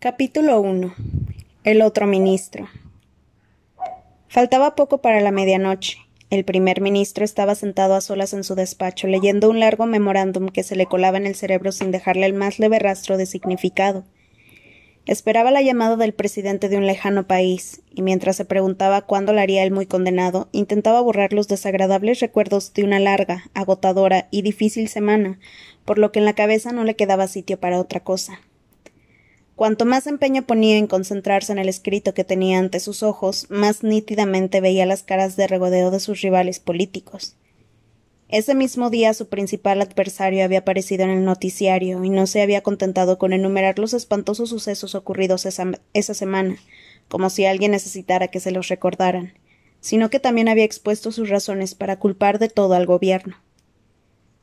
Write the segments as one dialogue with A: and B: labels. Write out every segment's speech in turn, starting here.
A: Capítulo 1. El otro ministro. Faltaba poco para la medianoche. El primer ministro estaba sentado a solas en su despacho, leyendo un largo memorándum que se le colaba en el cerebro sin dejarle el más leve rastro de significado. Esperaba la llamada del presidente de un lejano país, y mientras se preguntaba cuándo la haría el muy condenado, intentaba borrar los desagradables recuerdos de una larga, agotadora y difícil semana, por lo que en la cabeza no le quedaba sitio para otra cosa. Cuanto más empeño ponía en concentrarse en el escrito que tenía ante sus ojos, más nítidamente veía las caras de regodeo de sus rivales políticos. Ese mismo día su principal adversario había aparecido en el noticiario y no se había contentado con enumerar los espantosos sucesos ocurridos esa, esa semana, como si alguien necesitara que se los recordaran, sino que también había expuesto sus razones para culpar de todo al gobierno.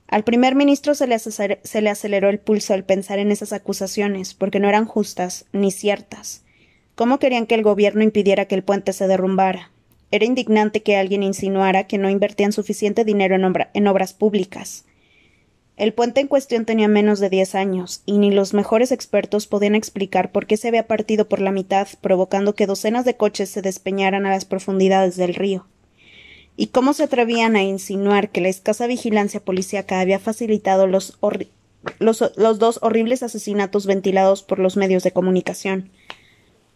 A: Al primer ministro se le, aceleró el pulso al pensar en esas acusaciones, porque no eran justas ni ciertas. ¿Cómo querían que el gobierno impidiera que el puente se derrumbara? Era indignante que alguien insinuara que no invertían suficiente dinero en, en obras públicas. El puente en cuestión tenía menos de diez años, y ni los mejores expertos podían explicar por qué se había partido por la mitad, provocando que docenas de coches se despeñaran a las profundidades del río y cómo se atrevían a insinuar que la escasa vigilancia policíaca había facilitado los, los, dos horribles asesinatos ventilados por los medios de comunicación,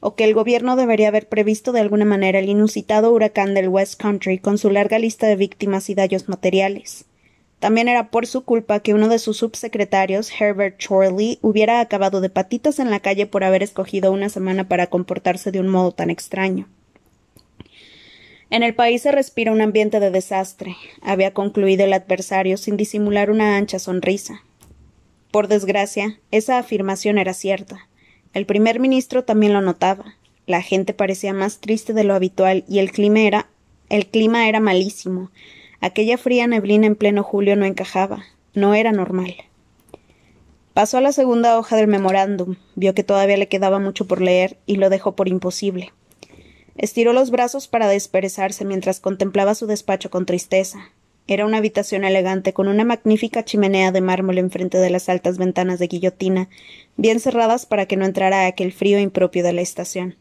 A: o que el gobierno debería haber previsto de alguna manera el inusitado huracán del West Country con su larga lista de víctimas y daños materiales. También era por su culpa que uno de sus subsecretarios, Herbert Chorley, hubiera acabado de patitas en la calle por haber escogido una semana para comportarse de un modo tan extraño. En el país se respira un ambiente de desastre, había concluido el adversario sin disimular una ancha sonrisa. Por desgracia, esa afirmación era cierta. El primer ministro también lo notaba. La gente parecía más triste de lo habitual y el clima era el clima era malísimo. Aquella fría neblina en pleno julio no encajaba, no era normal. Pasó a la segunda hoja del memorándum, vio que todavía le quedaba mucho por leer y lo dejó por imposible. Estiró los brazos para desperezarse mientras contemplaba su despacho con tristeza. Era una habitación elegante con una magnífica chimenea de mármol enfrente de las altas ventanas de guillotina, bien cerradas para que no entrara aquel frío impropio de la estación.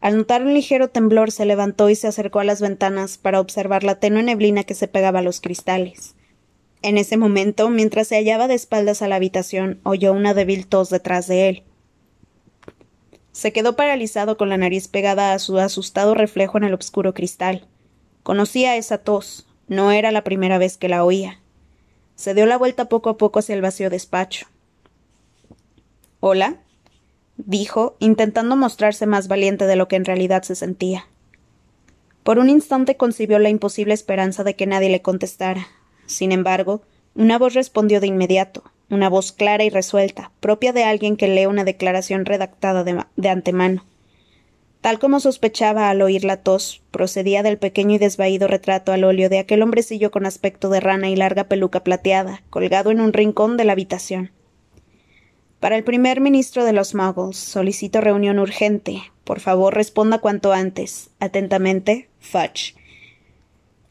A: Al notar un ligero temblor se levantó y se acercó a las ventanas para observar la tenue neblina que se pegaba a los cristales. En ese momento, mientras se hallaba de espaldas a la habitación, oyó una débil tos detrás de él. Se quedó paralizado con la nariz pegada a su asustado reflejo en el obscuro cristal. Conocía esa tos. No era la primera vez que la oía. Se dio la vuelta poco a poco hacia el vacío despacho. Hola, dijo, intentando mostrarse más valiente de lo que en realidad se sentía. Por un instante concibió la imposible esperanza de que nadie le contestara. Sin embargo, una voz respondió de inmediato una voz clara y resuelta, propia de alguien que lee una declaración redactada de, antemano. Tal como sospechaba al oír la tos, procedía del pequeño y desvaído retrato al óleo de aquel hombrecillo con aspecto de rana y larga peluca plateada, colgado en un rincón de la habitación. Para el primer ministro de los Muggles, solicito reunión urgente. Por favor, responda cuanto antes. Atentamente, Fudge.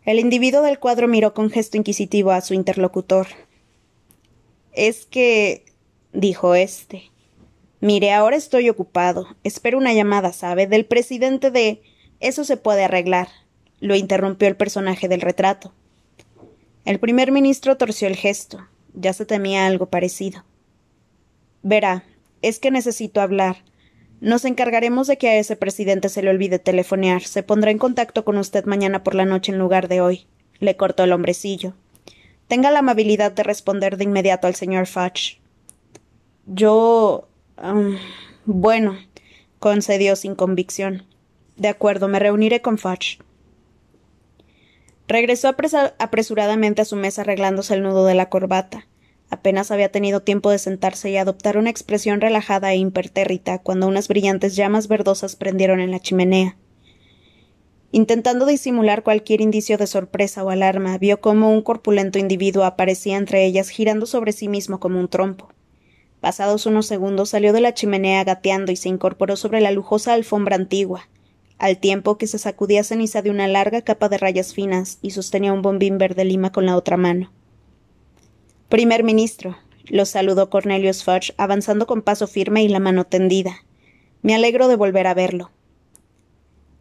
A: El individuo del cuadro miró con gesto inquisitivo a su interlocutor. Es que. dijo éste. Mire, ahora estoy ocupado. Espero una llamada, ¿sabe? Del presidente de. Eso se puede arreglar. Lo interrumpió el personaje del retrato. El primer ministro torció el gesto. Ya se temía algo parecido. Verá, es que necesito hablar. Nos encargaremos de que a ese presidente se le olvide telefonear. Se pondrá en contacto con usted mañana por la noche en lugar de hoy. Le cortó el hombrecillo. Tenga la amabilidad de responder de inmediato al señor Fudge. Yo. bueno, concedió sin convicción. De acuerdo, me reuniré con Fudge. Regresó apresuradamente a su mesa arreglándose el nudo de la corbata. Apenas había tenido tiempo de sentarse y adoptar una expresión relajada e impertérrita cuando unas brillantes llamas verdosas prendieron en la chimenea. Intentando disimular cualquier indicio de sorpresa o alarma, vio cómo un corpulento individuo aparecía entre ellas girando sobre sí mismo como un trompo. Pasados unos segundos salió de la chimenea gateando y se incorporó sobre la lujosa alfombra antigua, al tiempo que se sacudía ceniza de una larga capa de rayas finas y sostenía un bombín verde lima con la otra mano. Primer ministro, los saludó Cornelius Fudge, avanzando con paso firme y la mano tendida. Me alegro de volver a verlo.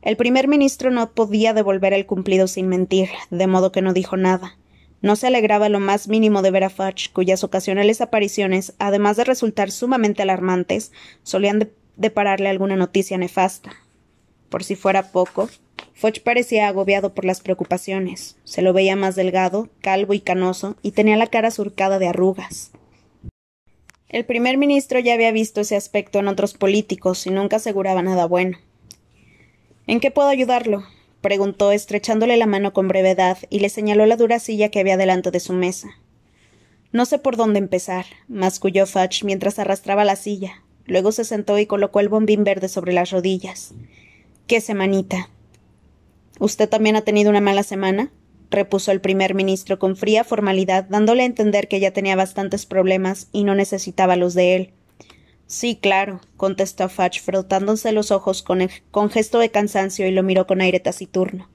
A: El primer ministro no podía devolver el cumplido sin mentir, de modo que no dijo nada. No se alegraba lo más mínimo de ver a Fudge, cuyas ocasionales apariciones, además de resultar sumamente alarmantes, solían depararle alguna noticia nefasta. Por si fuera poco, Fudge parecía agobiado por las preocupaciones. Se lo veía más delgado, calvo y canoso, y tenía la cara surcada de arrugas. El primer ministro ya había visto ese aspecto en otros políticos y nunca aseguraba nada bueno. ¿En qué puedo ayudarlo? preguntó, estrechándole la mano con brevedad, y le señaló la dura silla que había delante de su mesa. No sé por dónde empezar, masculló Fudge mientras arrastraba la silla. Luego se sentó y colocó el bombín verde sobre las rodillas. ¡Qué semanita! ¿Usted también ha tenido una mala semana? repuso el primer ministro con fría formalidad, dándole a entender que ya tenía bastantes problemas y no necesitaba los de él. Sí, claro, contestó Fudge, frotándose los ojos con, con, gesto de cansancio y lo miró con aire taciturno.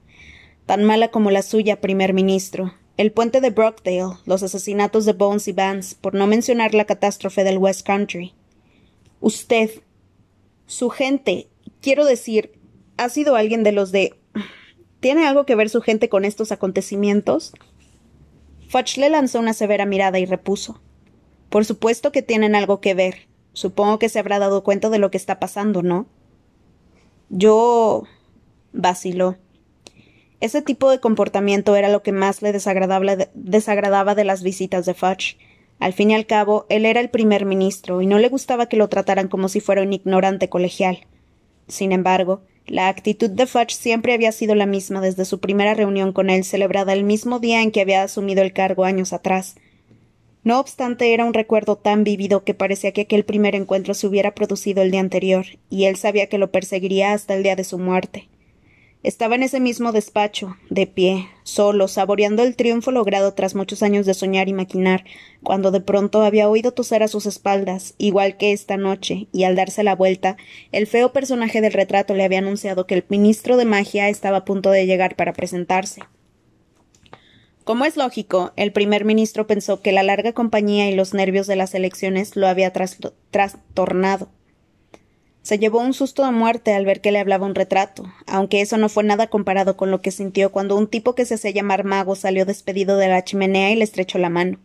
A: Tan mala como la suya, primer ministro. El puente de Brockdale, los asesinatos de Bones y Vance, por no mencionar la catástrofe del West Country. Usted, su gente, quiero decir, ha sido alguien de los de. ¿Tiene algo que ver su gente con estos acontecimientos? Fudge le lanzó una severa mirada y repuso. Por supuesto que tienen algo que ver. Supongo que se habrá dado cuenta de lo que está pasando, ¿no? Yo. vaciló. Ese tipo de comportamiento era lo que más le desagradaba de las visitas de Fudge. Al fin y al cabo, él era el primer ministro y no le gustaba que lo trataran como si fuera un ignorante colegial. Sin embargo, la actitud de Fudge siempre había sido la misma desde su primera reunión con él, celebrada el mismo día en que había asumido el cargo años atrás. No obstante, era un recuerdo tan vívido que parecía que aquel primer encuentro se hubiera producido el día anterior, y él sabía que lo perseguiría hasta el día de su muerte. Estaba en ese mismo despacho, de pie, solo, saboreando el triunfo logrado tras muchos años de soñar y maquinar, cuando de pronto había oído toser a sus espaldas, igual que esta noche, y al darse la vuelta, el feo personaje del retrato le había anunciado que el ministro de magia estaba a punto de llegar para presentarse. Como es lógico, el primer ministro pensó que la larga compañía y los nervios de las elecciones lo había trastornado. Se llevó un susto de muerte al ver que le hablaba un retrato, aunque eso no fue nada comparado con lo que sintió cuando un tipo que se hacía llamar mago salió despedido de la chimenea y le estrechó la mano.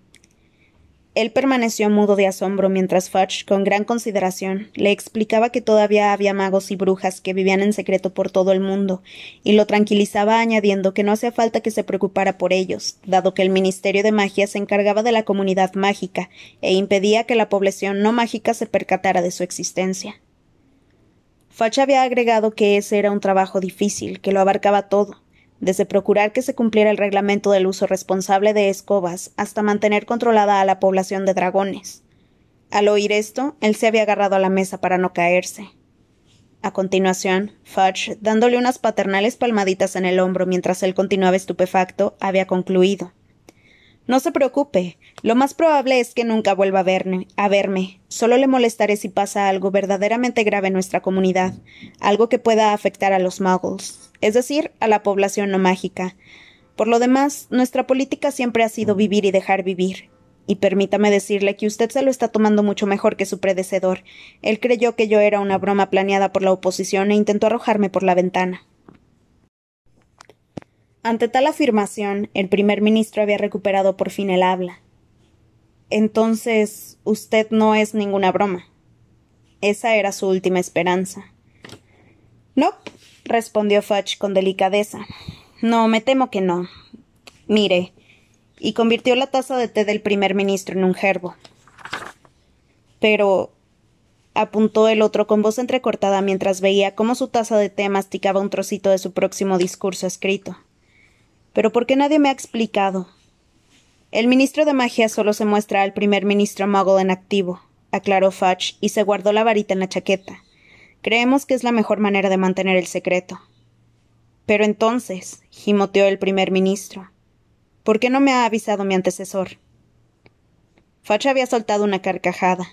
A: Él permaneció mudo de asombro mientras Fudge, con gran consideración, le explicaba que todavía había magos y brujas que vivían en secreto por todo el mundo, y lo tranquilizaba añadiendo que no hacía falta que se preocupara por ellos, dado que el Ministerio de Magia se encargaba de la comunidad mágica e impedía que la población no mágica se percatara de su existencia. Fudge había agregado que ese era un trabajo difícil, que lo abarcaba todo, desde procurar que se cumpliera el reglamento del uso responsable de escobas hasta mantener controlada a la población de dragones. Al oír esto, él se había agarrado a la mesa para no caerse. A continuación, Fudge, dándole unas paternales palmaditas en el hombro mientras él continuaba estupefacto, había concluido. No se preocupe. Lo más probable es que nunca vuelva a verme, a verme. Solo le molestaré si pasa algo verdaderamente grave en nuestra comunidad, algo que pueda afectar a los muggles es decir, a la población no mágica. Por lo demás, nuestra política siempre ha sido vivir y dejar vivir. Y permítame decirle que usted se lo está tomando mucho mejor que su predecedor. Él creyó que yo era una broma planeada por la oposición e intentó arrojarme por la ventana. Ante tal afirmación, el primer ministro había recuperado por fin el habla. Entonces, usted no es ninguna broma. Esa era su última esperanza. No, respondió Fudge con delicadeza. No, me temo que no. Mire. Y convirtió la taza de té del primer ministro en un gerbo. Pero. apuntó el otro con voz entrecortada mientras veía cómo su taza de té masticaba un trocito de su próximo discurso escrito. Pero ¿por qué nadie me ha explicado? El ministro de magia solo se muestra al primer ministro Muggle en activo, aclaró Fudge, y se guardó la varita en la chaqueta. Creemos que es la mejor manera de mantener el secreto. Pero entonces, gimoteó el primer ministro, ¿por qué no me ha avisado mi antecesor? Facha había soltado una carcajada.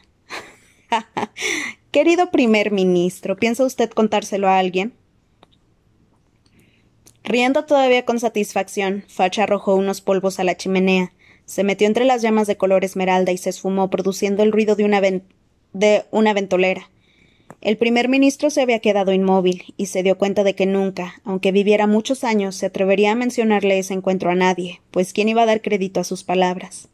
A: Querido primer ministro, ¿piensa usted contárselo a alguien? Riendo todavía con satisfacción, Facha arrojó unos polvos a la chimenea, Se metió entre las llamas de color esmeralda y se esfumó, produciendo el ruido de una, de una ventolera. El primer ministro se había quedado inmóvil y se dio cuenta de que nunca, aunque viviera muchos años, se atrevería a mencionarle ese encuentro a nadie, pues quién iba a dar crédito a sus palabras.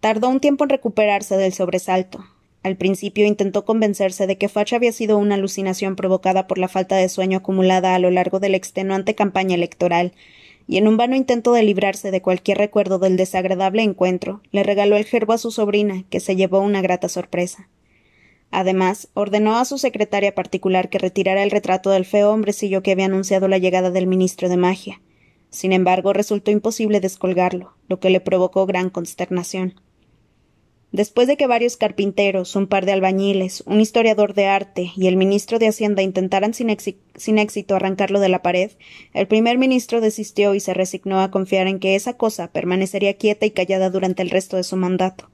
A: Tardó un tiempo en recuperarse del sobresalto. Al principio intentó convencerse de que Fudge había sido una alucinación provocada por la falta de sueño acumulada a lo largo de la extenuante campaña electoral, y en un vano intento de librarse de cualquier recuerdo del desagradable encuentro, le regaló el gerbo a su sobrina, que se llevó una grata sorpresa. Además, ordenó a su secretaria particular que retirara el retrato del feo hombrecillo que había anunciado la llegada del ministro de magia. Sin embargo, resultó imposible descolgarlo, lo que le provocó gran consternación. Después de que varios carpinteros, un par de albañiles, un historiador de arte y el ministro de Hacienda intentaran sin, éxito arrancarlo de la pared, el primer ministro desistió y se resignó a confiar en que esa cosa permanecería quieta y callada durante el resto de su mandato.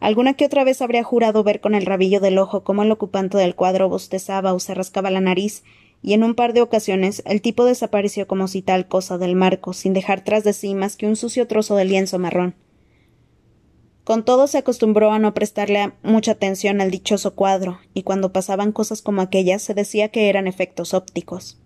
A: Alguna que otra vez habría jurado ver con el rabillo del ojo cómo el ocupante del cuadro bostezaba o se rascaba la nariz, y en un par de ocasiones el tipo desapareció como si tal cosa del marco, sin dejar tras de sí más que un sucio trozo de lienzo marrón. Con todo se acostumbró a no prestarle mucha atención al dichoso cuadro, y cuando pasaban cosas como aquellas se decía que eran efectos ópticos.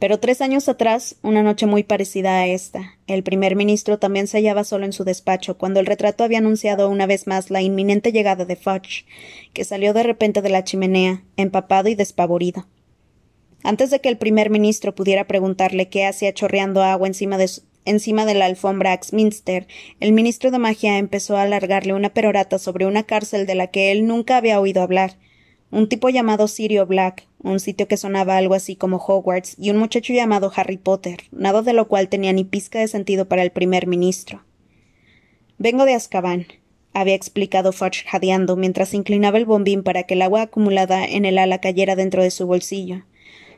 A: Pero tres años atrás, una noche muy parecida a esta, el primer ministro también se hallaba solo en su despacho cuando el retrato había anunciado una vez más la inminente llegada de Fudge, que salió de repente de la chimenea, empapado y despavorido. Antes de que el primer ministro pudiera preguntarle qué hacía chorreando agua encima de, encima de la alfombra Axminster, el ministro de magia empezó a alargarle una perorata sobre una cárcel de la que él nunca había oído hablar, un tipo llamado Sirio Black, un sitio que sonaba algo así como Hogwarts, y un muchacho llamado Harry Potter, nada de lo cual tenía ni pizca de sentido para el primer ministro. Vengo de Azkaban, había explicado Fudge jadeando mientras inclinaba el bombín para que el agua acumulada en el ala cayera dentro de su bolsillo.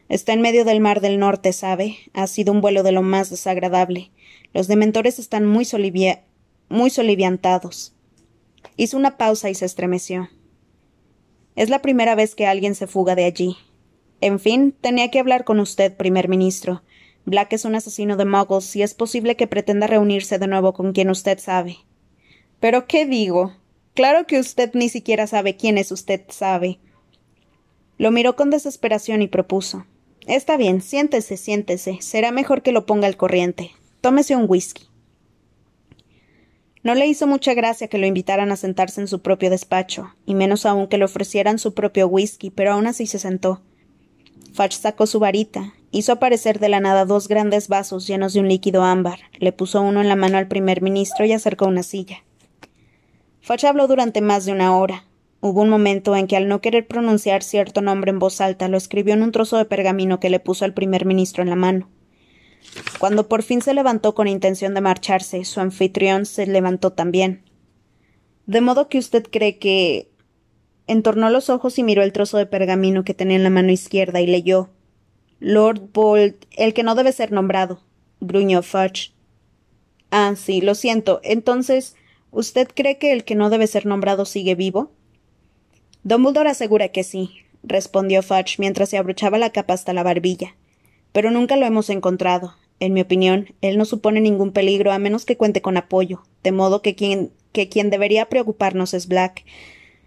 A: Está en medio del mar del norte, ¿sabe? Ha sido un vuelo de lo más desagradable. Los dementores están muy, soliviantados. Hizo una pausa y se estremeció. Es la primera vez que alguien se fuga de allí. En fin, tenía que hablar con usted, primer ministro. Black es un asesino de muggles y es posible que pretenda reunirse de nuevo con quien usted sabe. Pero ¿qué digo? Claro que usted ni siquiera sabe quién es usted sabe. Lo miró con desesperación y propuso. Está bien, siéntese, siéntese. Será mejor que lo ponga al corriente. Tómese un whisky. No le hizo mucha gracia que lo invitaran a sentarse en su propio despacho, y menos aún que le ofrecieran su propio whisky, pero aún así se sentó. Fudge sacó su varita, hizo aparecer de la nada dos grandes vasos llenos de un líquido ámbar, le puso uno en la mano al primer ministro y acercó una silla. Fudge habló durante más de una hora. Hubo un momento en que al no querer pronunciar cierto nombre en voz alta lo escribió en un trozo de pergamino que le puso al primer ministro en la mano. Cuando por fin se levantó con intención de marcharse, su anfitrión se levantó también. De modo que usted cree que. Entornó los ojos y miró el trozo de pergamino que tenía en la mano izquierda y leyó. Lord Bolt, el que no debe ser nombrado, gruñó Fudge. Ah, sí, lo siento. Entonces, ¿usted cree que el que no debe ser nombrado sigue vivo? Dumbledore asegura que sí, respondió Fudge mientras se abrochaba la capa hasta la barbilla pero nunca lo hemos encontrado. En mi opinión, él no supone ningún peligro a menos que cuente con apoyo, de modo que quien, que quien debería preocuparnos es Black.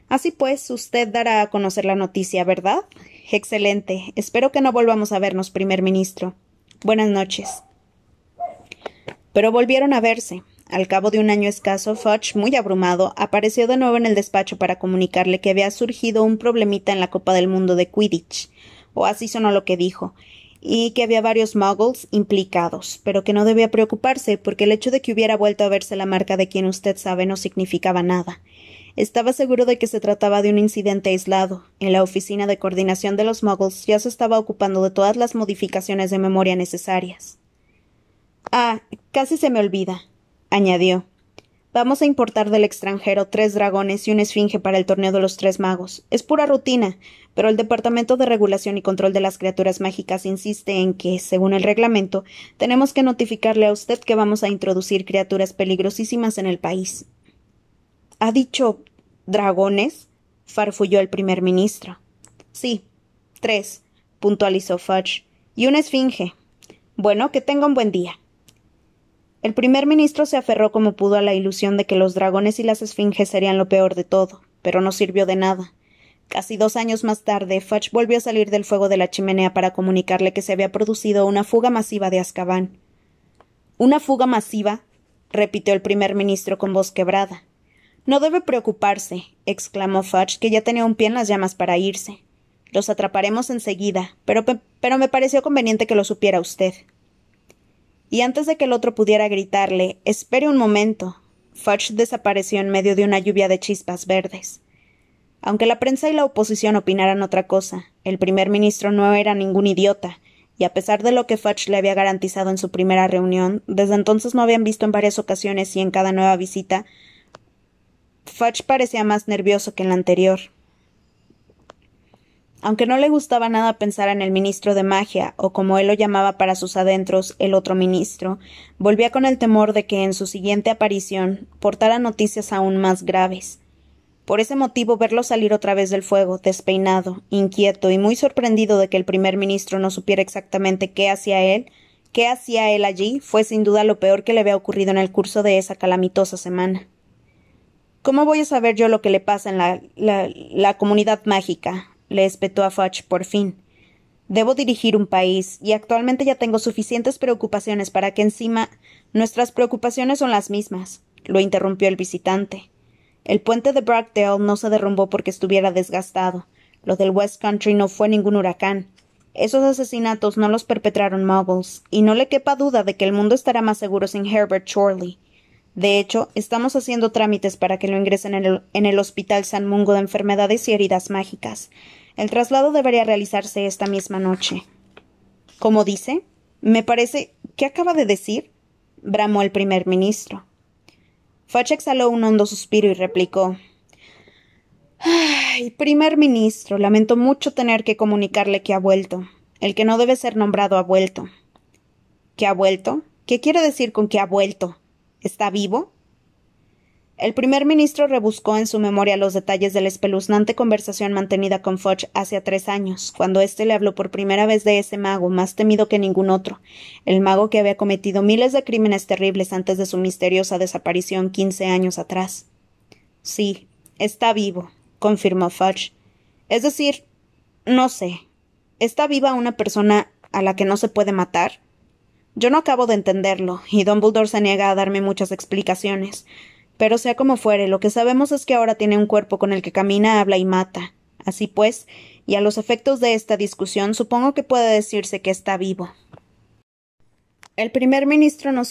A: Así pues, usted dará a conocer la noticia, ¿verdad? Excelente. Espero que no volvamos a vernos, primer ministro. Buenas noches. Pero volvieron a verse. Al cabo de un año escaso, Fudge, muy abrumado, apareció de nuevo en el despacho para comunicarle que había surgido un problemita en la Copa del Mundo de Quidditch. O así sonó lo que dijo, y que había varios muggles implicados, pero que no debía preocuparse porque el hecho de que hubiera vuelto a verse la marca de quien usted sabe no significaba nada. Estaba seguro de que se trataba de un incidente aislado. En la oficina de coordinación de los muggles ya se estaba ocupando de todas las modificaciones de memoria necesarias. Ah, casi se me olvida, añadió. Vamos a importar del extranjero tres dragones y una esfinge para el torneo de los tres magos. Es pura rutina, pero el Departamento de Regulación y Control de las Criaturas Mágicas insiste en que, según el reglamento, tenemos que notificarle a usted que vamos a introducir criaturas peligrosísimas en el país. ¿Ha dicho dragones? farfulló el primer ministro. Sí, tres, puntualizó Fudge. Y una esfinge. Bueno, que tenga un buen día. El primer ministro se aferró como pudo a la ilusión de que los dragones y las esfinges serían lo peor de todo, pero no sirvió de nada. Casi dos años más tarde, Fudge volvió a salir del fuego de la chimenea para comunicarle que se había producido una fuga masiva de Azkaban. ¿Una fuga masiva? repitió el primer ministro con voz quebrada. No debe preocuparse, exclamó Fudge, que ya tenía un pie en las llamas para irse. Los atraparemos enseguida, pero, pero me pareció conveniente que lo supiera usted. Y antes de que el otro pudiera gritarle Espere un momento, Fudge desapareció en medio de una lluvia de chispas verdes. Aunque la prensa y la oposición opinaran otra cosa, el primer ministro no era ningún idiota, y a pesar de lo que Fudge le había garantizado en su primera reunión, desde entonces no habían visto en varias ocasiones y en cada nueva visita, Fudge parecía más nervioso que en la anterior. Aunque no le gustaba nada pensar en el ministro de magia, o como él lo llamaba para sus adentros, el otro ministro, volvía con el temor de que en su siguiente aparición portara noticias aún más graves. Por ese motivo verlo salir otra vez del fuego, despeinado, inquieto y muy sorprendido de que el primer ministro no supiera exactamente qué hacía él, qué hacía él allí, fue sin duda lo peor que le había ocurrido en el curso de esa calamitosa semana. ¿Cómo voy a saber yo lo que le pasa en la, la, comunidad mágica? Le espetó a Fudge por fin. Debo dirigir un país, y actualmente ya tengo suficientes preocupaciones para que encima nuestras preocupaciones son las mismas, lo interrumpió el visitante. El puente de Brackdale no se derrumbó porque estuviera desgastado. Lo del West Country no fue ningún huracán. Esos asesinatos no los perpetraron muggles, y no le quepa duda de que el mundo estará más seguro sin Herbert Chorley. De hecho, estamos haciendo trámites para que lo ingresen en el, en el Hospital San Mungo de Enfermedades y Heridas Mágicas. El traslado debería realizarse esta misma noche. ¿Cómo dice? Me parece. ¿Qué acaba de decir? bramó el primer ministro. Fudge exhaló un hondo suspiro y replicó Ay, primer ministro, lamento mucho tener que comunicarle que ha vuelto. El que no debe ser nombrado ha vuelto. ¿Que ha vuelto? ¿Qué quiere decir con que ha vuelto? ¿Está vivo? El primer ministro rebuscó en su memoria los detalles de la espeluznante conversación mantenida con Fudge hace tres años, cuando éste le habló por primera vez de ese mago más temido que ningún otro, el mago que había cometido miles de crímenes terribles antes de su misteriosa desaparición quince años atrás. Sí, está vivo, confirmó Fudge. Es decir, no sé. ¿Está viva una persona a la que no se puede matar? Yo no acabo de entenderlo, y Dumbledore se niega a darme muchas explicaciones. Pero sea como fuere, lo que sabemos es que ahora tiene un cuerpo con el que camina, habla y mata. Así pues, y a los efectos de esta discusión, supongo que puede decirse que está vivo. El primer ministro no,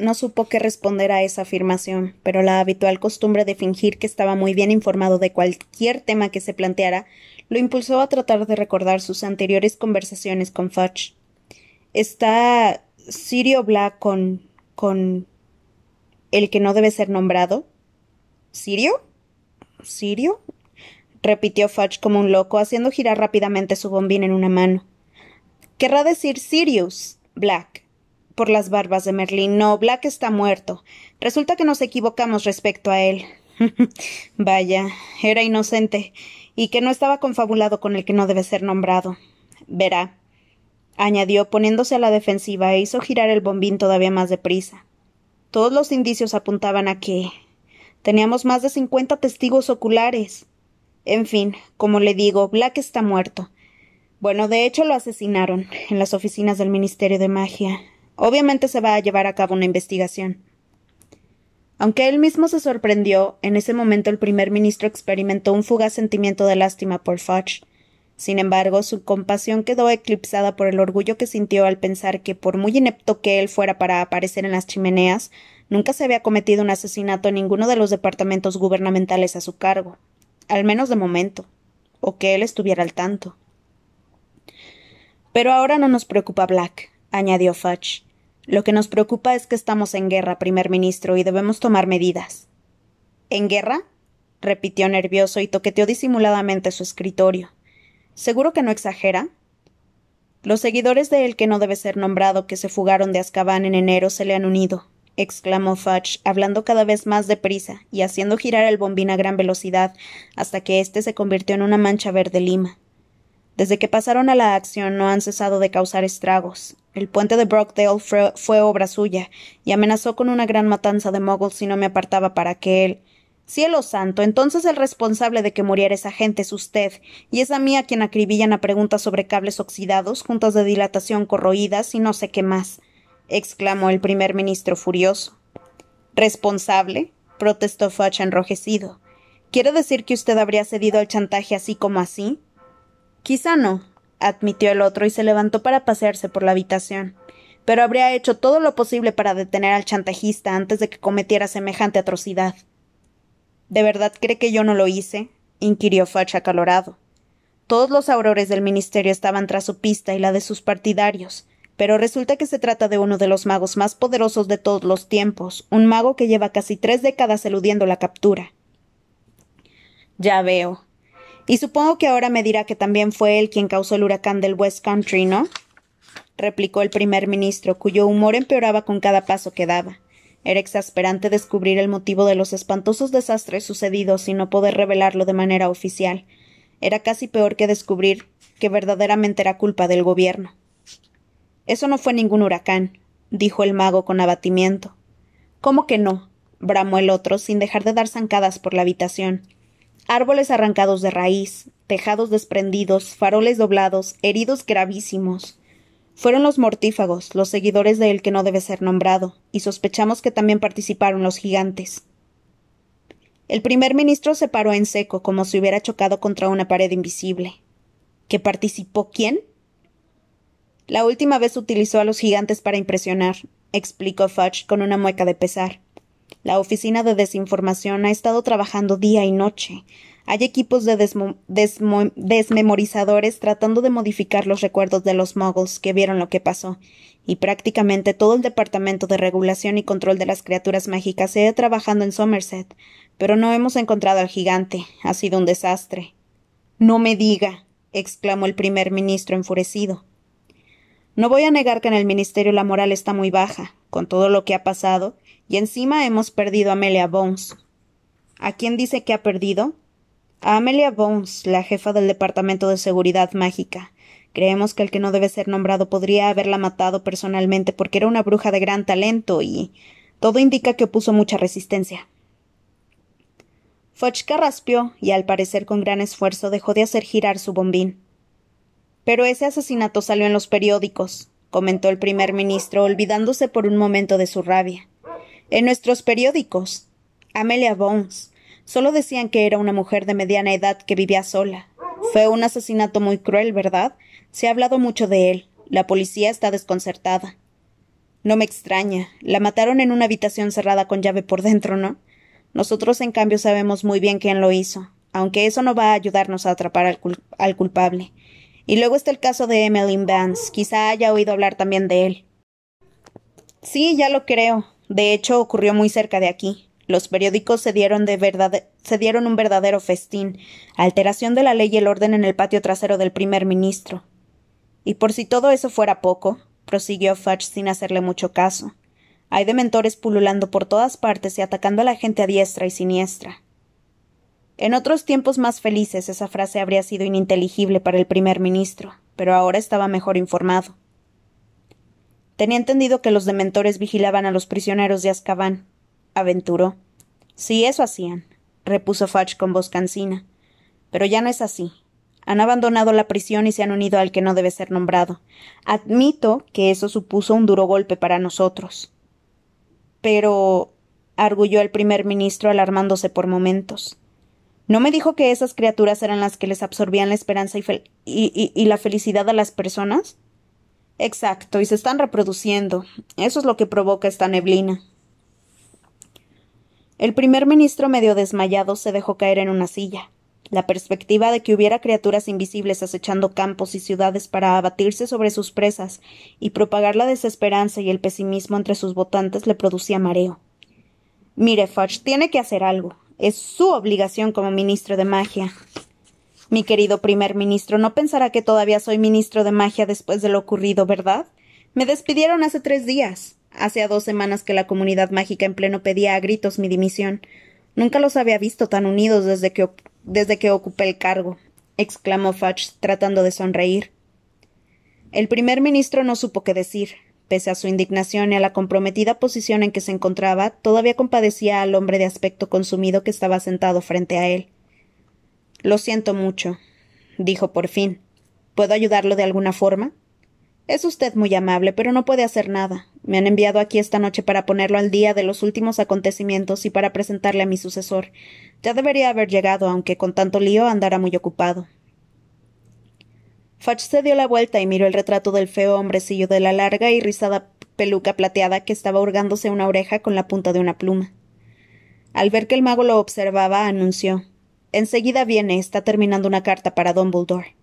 A: no, supo qué responder a esa afirmación, pero la habitual costumbre de fingir que estaba muy bien informado de cualquier tema que se planteara lo impulsó a tratar de recordar sus anteriores conversaciones con Fudge. ¿Está Sirio Black con. con el que no debe ser nombrado? ¿Sirio? ¿Sirio? repitió Fudge como un loco, haciendo girar rápidamente su bombín en una mano. Querrá decir Sirius, Black. Por las barbas de Merlín. No, Black está muerto. Resulta que nos equivocamos respecto a él. Vaya, era inocente, y que no estaba confabulado con el que no debe ser nombrado. Verá, añadió poniéndose a la defensiva e hizo girar el bombín todavía más deprisa. Todos los indicios apuntaban a que teníamos más de cincuenta testigos oculares. En fin, como le digo, Black está muerto. Bueno, de hecho lo asesinaron en las oficinas del Ministerio de Magia. Obviamente se va a llevar a cabo una investigación. Aunque él mismo se sorprendió, en ese momento el primer ministro experimentó un fugaz sentimiento de lástima por Fudge. Sin embargo, su compasión quedó eclipsada por el orgullo que sintió al pensar que, por muy inepto que él fuera para aparecer en las chimeneas, nunca se había cometido un asesinato en ninguno de los departamentos gubernamentales a su cargo, al menos de momento, o que él estuviera al tanto. Pero ahora no nos preocupa Black, añadió Fudge. Lo que nos preocupa es que estamos en guerra, primer ministro, y debemos tomar medidas. ¿En guerra? repitió nervioso y toqueteó disimuladamente su escritorio. ¿Seguro que no exagera? Los seguidores de él que no debe ser nombrado que se fugaron de Azkaban en enero se le han unido, exclamó Fudge, hablando cada vez más deprisa y haciendo girar el bombín a gran velocidad hasta que éste se convirtió en una mancha verde lima. Desde que pasaron a la acción no han cesado de causar estragos. El puente de Brockdale fue, obra suya, y amenazó con una gran matanza de moguls si no me apartaba para que él. Cielo santo, entonces el responsable de que muriera esa gente es usted, y es a mí a quien acribillan a preguntas sobre cables oxidados, juntas de dilatación corroídas y no sé qué más, exclamó el primer ministro furioso. ¿Responsable? protestó Fudge enrojecido. ¿Quiere decir que usted habría cedido al chantaje así como así? Quizá no, admitió el otro y se levantó para pasearse por la habitación. Pero habría hecho todo lo posible para detener al chantajista antes de que cometiera semejante atrocidad. ¿De verdad cree que yo no lo hice? inquirió Fudge acalorado. Todos los aurores del ministerio estaban tras su pista y la de sus partidarios, pero resulta que se trata de uno de los magos más poderosos de todos los tiempos, un mago que lleva casi tres décadas eludiendo la captura. Ya veo, y supongo que ahora me dirá que también fue él quien causó el huracán del West Country, ¿no? replicó el primer ministro, cuyo humor empeoraba con cada paso que daba. Era exasperante descubrir el motivo de los espantosos desastres sucedidos y no poder revelarlo de manera oficial. Era casi peor que descubrir que verdaderamente era culpa del gobierno. Eso no fue ningún huracán, dijo el mago con abatimiento. ¿Cómo que no? bramó el otro, sin dejar de dar zancadas por la habitación árboles arrancados de raíz, tejados desprendidos, faroles doblados, heridos gravísimos. Fueron los mortífagos, los seguidores de él que no debe ser nombrado, y sospechamos que también participaron los gigantes. El primer ministro se paró en seco, como si hubiera chocado contra una pared invisible. ¿Que participó quién? La última vez utilizó a los gigantes para impresionar, explicó Fudge con una mueca de pesar. La oficina de desinformación ha estado trabajando día y noche. Hay equipos de desmemorizadores tratando de modificar los recuerdos de los muggles que vieron lo que pasó, y prácticamente todo el Departamento de Regulación y Control de las Criaturas Mágicas se ha trabajando en Somerset, pero no hemos encontrado al gigante. Ha sido un desastre. No me diga, exclamó el primer ministro enfurecido. No voy a negar que en el Ministerio la moral está muy baja, con todo lo que ha pasado, y encima hemos perdido a Amelia Bones. ¿A quién dice que ha perdido? A Amelia Bones, la jefa del Departamento de Seguridad Mágica. Creemos que el que no debe ser nombrado podría haberla matado personalmente porque era una bruja de gran talento y todo indica que opuso mucha resistencia. Fudge carraspeó y al parecer con gran esfuerzo dejó de hacer girar su bombín. Pero ese asesinato salió en los periódicos, comentó el primer ministro, olvidándose por un momento de su rabia. En nuestros periódicos. Amelia Bones. Solo decían que era una mujer de mediana edad que vivía sola. Fue un asesinato muy cruel, ¿verdad? Se ha hablado mucho de él. La policía está desconcertada. No me extraña. La mataron en una habitación cerrada con llave por dentro, ¿no? Nosotros, en cambio, sabemos muy bien quién lo hizo, aunque eso no va a ayudarnos a atrapar al, culpable. Y luego está el caso de Emmeline Vance. Quizá haya oído hablar también de él. Sí, ya lo creo. De hecho, ocurrió muy cerca de aquí. Los periódicos se dieron, un verdadero festín, alteración de la ley y el orden en el patio trasero del primer ministro. Y por si todo eso fuera poco, prosiguió Fudge sin hacerle mucho caso, hay dementores pululando por todas partes y atacando a la gente a diestra y siniestra. En otros tiempos más felices esa frase habría sido ininteligible para el primer ministro, pero ahora estaba mejor informado. Tenía entendido que los dementores vigilaban a los prisioneros de Azkaban. Aventuró. Sí, eso hacían, repuso Fudge con voz cansina. Pero ya no es así. Han abandonado la prisión y se han unido al que no debe ser nombrado. Admito que eso supuso un duro golpe para nosotros. Pero. arguyó el primer ministro alarmándose por momentos. ¿No me dijo que esas criaturas eran las que les absorbían la esperanza y, la felicidad a las personas? Exacto, y se están reproduciendo. Eso es lo que provoca esta neblina. El primer ministro medio desmayado se dejó caer en una silla. La perspectiva de que hubiera criaturas invisibles acechando campos y ciudades para abatirse sobre sus presas y propagar la desesperanza y el pesimismo entre sus votantes le producía mareo. Mire, Fudge, tiene que hacer algo. Es su obligación como ministro de magia. Mi querido primer ministro no pensará que todavía soy ministro de magia después de lo ocurrido, ¿verdad? Me despidieron hace tres días. Hace dos semanas que la comunidad mágica en pleno pedía a gritos mi dimisión. Nunca los había visto tan unidos desde que, desde que ocupé el cargo. exclamó Fudge, tratando de sonreír. El primer ministro no supo qué decir. Pese a su indignación y a la comprometida posición en que se encontraba, todavía compadecía al hombre de aspecto consumido que estaba sentado frente a él. Lo siento mucho, dijo por fin. ¿Puedo ayudarlo de alguna forma? Es usted muy amable, pero no puede hacer nada. Me han enviado aquí esta noche para ponerlo al día de los últimos acontecimientos y para presentarle a mi sucesor. Ya debería haber llegado, aunque con tanto lío andará muy ocupado. Fudge se dio la vuelta y miró el retrato del feo hombrecillo de la larga y rizada peluca plateada que estaba hurgándose una oreja con la punta de una pluma. Al ver que el mago lo observaba, anunció Enseguida viene, está terminando una carta para Dumbledore.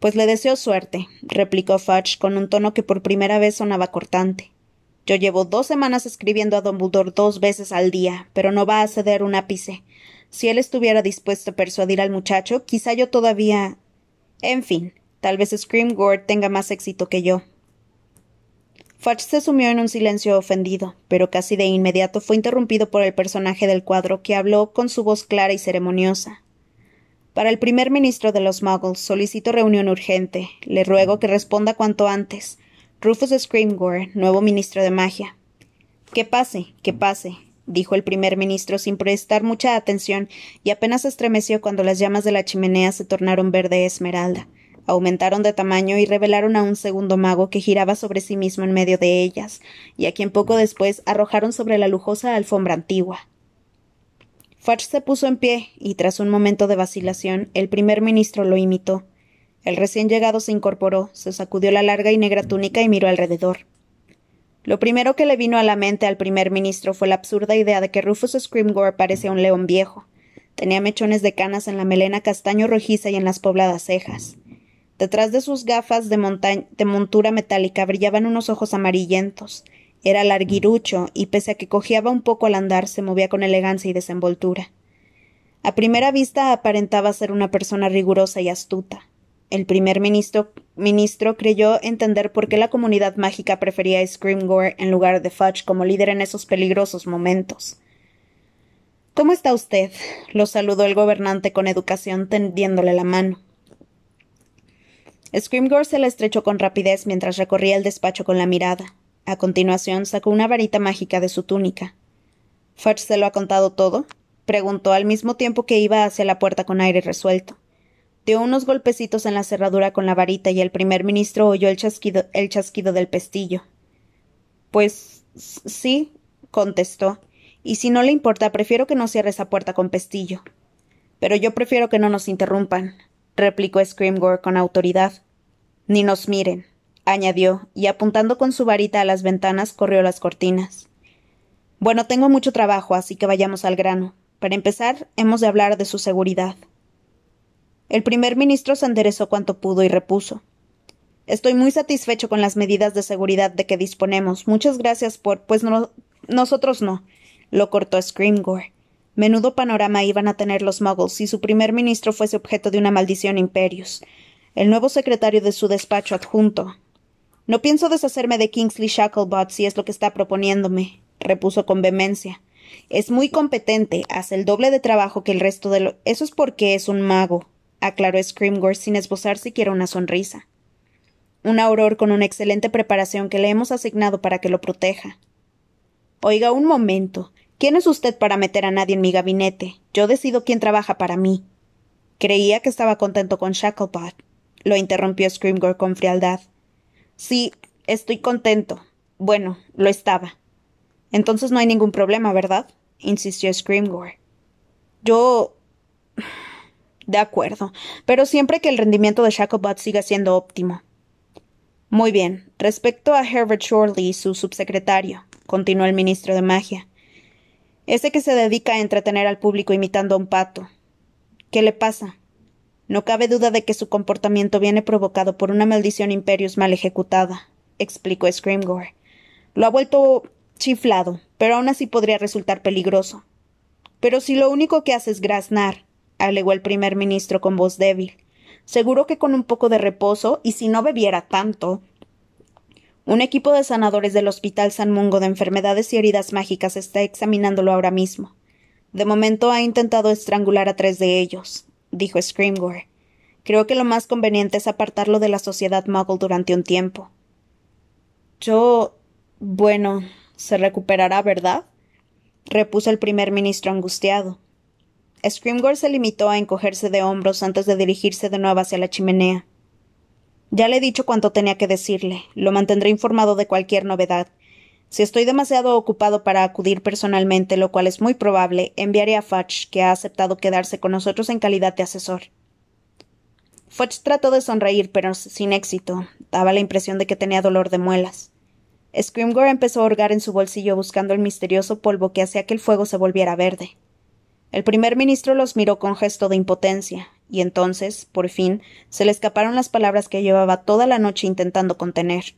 A: Pues le deseo suerte, replicó Fudge con un tono que por primera vez sonaba cortante. Yo llevo dos semanas escribiendo a Dumbledore dos veces al día, pero no va a ceder un ápice. Si él estuviera dispuesto a persuadir al muchacho, quizá yo todavía en fin, tal vez Screamgore tenga más éxito que yo. Fudge se sumió en un silencio ofendido, pero casi de inmediato fue interrumpido por el personaje del cuadro que habló con su voz clara y ceremoniosa. Para el primer ministro de los Muggles solicito reunión urgente. Le ruego que responda cuanto antes. Rufus Screamgore, nuevo ministro de magia. Que pase, que pase, dijo el primer ministro sin prestar mucha atención y apenas estremeció cuando las llamas de la chimenea se tornaron verde esmeralda, aumentaron de tamaño y revelaron a un segundo mago que giraba sobre sí mismo en medio de ellas, y a quien poco después arrojaron sobre la lujosa alfombra antigua. Fudge se puso en pie, y tras un momento de vacilación, el primer ministro lo imitó. El recién llegado se incorporó, se sacudió la larga y negra túnica y miró alrededor. Lo primero que le vino a la mente al primer ministro fue la absurda idea de que Rufus Scrimgore parecía un león viejo. Tenía mechones de canas en la melena castaño rojiza y en las pobladas cejas. Detrás de sus gafas de, de montura metálica brillaban unos ojos amarillentos. Era larguirucho y pese a que cojeaba un poco al andar se movía con elegancia y desenvoltura. A primera vista aparentaba ser una persona rigurosa y astuta. El primer ministro, creyó entender por qué la comunidad mágica prefería a Screamgore en lugar de Fudge como líder en esos peligrosos momentos. ¿Cómo está usted? lo saludó el gobernante con educación tendiéndole la mano. Screamgore se la estrechó con rapidez mientras recorría el despacho con la mirada. A continuación sacó una varita mágica de su túnica. ¿Fudge se lo ha contado todo? preguntó al mismo tiempo que iba hacia la puerta con aire resuelto dio unos golpecitos en la cerradura con la varita y el primer ministro oyó el chasquido, el chasquido del pestillo. Pues sí, contestó. Y si no le importa, prefiero que no cierre esa puerta con pestillo. Pero yo prefiero que no nos interrumpan, replicó Screamgore con autoridad. Ni nos miren, añadió, y apuntando con su varita a las ventanas corrió las cortinas. Bueno, tengo mucho trabajo, así que vayamos al grano. Para empezar, hemos de hablar de su seguridad. El primer ministro se enderezó cuanto pudo y repuso. Estoy muy satisfecho con las medidas de seguridad de que disponemos. Muchas gracias por. pues no. nosotros no. lo cortó Screamgore. Menudo panorama iban a tener los muggles si su primer ministro fuese objeto de una maldición imperius. El nuevo secretario de su despacho adjunto. No pienso deshacerme de Kingsley Shacklebot si es lo que está proponiéndome, repuso con vehemencia. Es muy competente, hace el doble de trabajo que el resto de lo. Eso es porque es un mago aclaró Screamgore sin esbozar siquiera una sonrisa. Un auror con una excelente preparación que le hemos asignado para que lo proteja. Oiga, un momento. ¿Quién es usted para meter a nadie en mi gabinete? Yo decido quién trabaja para mí. Creía que estaba contento con Shacklebot. Lo interrumpió Screamgore con frialdad. Sí, estoy contento. Bueno, lo estaba. Entonces no hay ningún problema, ¿verdad? insistió Screamgore. Yo. De acuerdo, pero siempre que el rendimiento de Shacklebot siga siendo óptimo. Muy bien. Respecto a Herbert Shorley, su subsecretario, continuó el ministro de Magia. Ese que se dedica a entretener al público imitando a un pato. ¿Qué le pasa? No cabe duda de que su comportamiento viene provocado por una maldición imperius mal ejecutada, explicó Screamgore. Lo ha vuelto chiflado, pero aún así podría resultar peligroso. Pero si lo único que hace es graznar, alegó el primer ministro con voz débil. Seguro que con un poco de reposo, y si no bebiera tanto. Un equipo de sanadores del Hospital San Mungo de Enfermedades y Heridas Mágicas está examinándolo ahora mismo. De momento ha intentado estrangular a tres de ellos. Dijo Screamgore. Creo que lo más conveniente es apartarlo de la sociedad muggle durante un tiempo. Yo. bueno. se recuperará, ¿verdad? repuso el primer ministro angustiado. Screamgore se limitó a encogerse de hombros antes de dirigirse de nuevo hacia la chimenea. Ya le he dicho cuanto tenía que decirle. Lo mantendré informado de cualquier novedad. Si estoy demasiado ocupado para acudir personalmente, lo cual es muy probable, enviaré a Fudge, que ha aceptado quedarse con nosotros en calidad de asesor. Fudge trató de sonreír, pero sin éxito. Daba la impresión de que tenía dolor de muelas. Scrimgore empezó a hurgar en su bolsillo buscando el misterioso polvo que hacía que el fuego se volviera verde. El primer ministro los miró con gesto de impotencia, y entonces, por fin, se le escaparon las palabras que llevaba toda la noche intentando contener.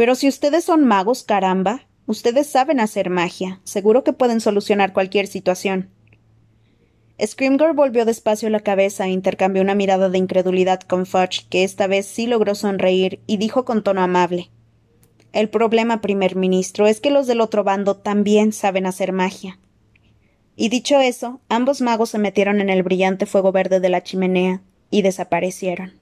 A: Pero si ustedes son magos, caramba. Ustedes saben hacer magia. Seguro que pueden solucionar cualquier situación. Scrimgore volvió despacio la cabeza e intercambió una mirada de incredulidad con Fudge, que esta vez sí logró sonreír y dijo con tono amable El problema, primer ministro, es que los del otro bando también saben hacer magia. Y dicho eso, ambos magos se metieron en el brillante fuego verde de la chimenea y desaparecieron.